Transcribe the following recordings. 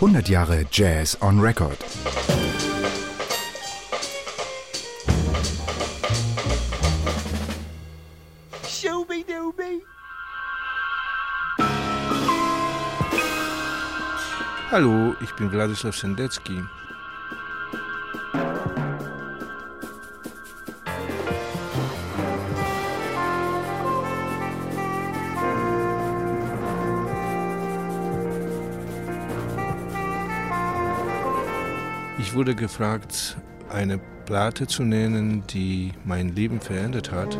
100 Jahre Jazz on Record. Hallo, ich bin Wladislaw Sendecki. Ich wurde gefragt, eine Platte zu nennen, die mein Leben verändert hat.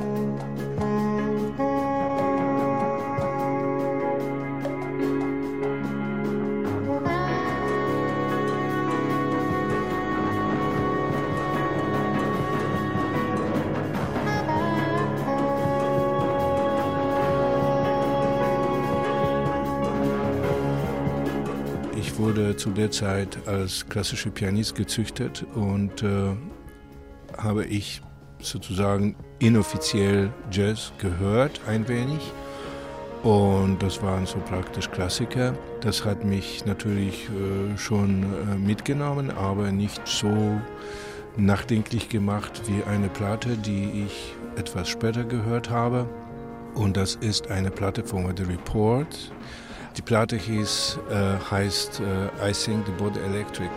Ich wurde zu der Zeit als klassischer Pianist gezüchtet und äh, habe ich sozusagen inoffiziell Jazz gehört, ein wenig. Und das waren so praktisch Klassiker. Das hat mich natürlich äh, schon äh, mitgenommen, aber nicht so nachdenklich gemacht wie eine Platte, die ich etwas später gehört habe. Und das ist eine Platte von The Report. Die Platte hieß, äh, heißt äh, I Sing the Body Electric.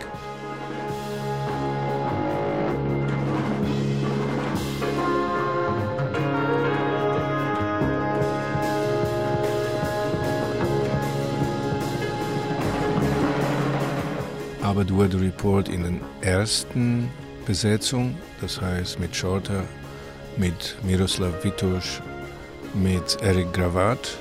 Aber The Weather Report in der ersten Besetzung, das heißt mit Shorter, mit Miroslav Vitush, mit Eric Gravat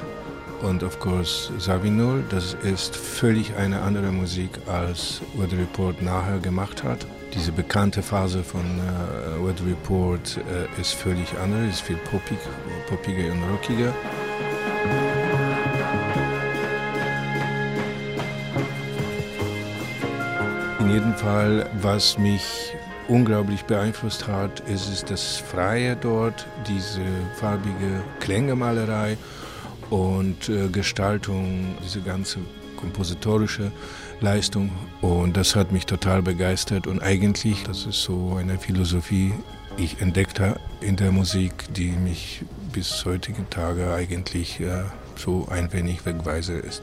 und of course Savinul. Das ist völlig eine andere Musik, als Weather Report nachher gemacht hat. Diese bekannte Phase von äh, Weather Report äh, ist völlig anders, ist viel poppig, poppiger und rockiger. In jedem Fall, was mich unglaublich beeinflusst hat, ist es das Freie dort, diese farbige Klängemalerei und äh, Gestaltung, diese ganze kompositorische Leistung. Und das hat mich total begeistert. Und eigentlich, das ist so eine Philosophie, die ich entdeckt habe in der Musik, die mich bis heutigen Tage eigentlich äh, so ein wenig wegweise ist.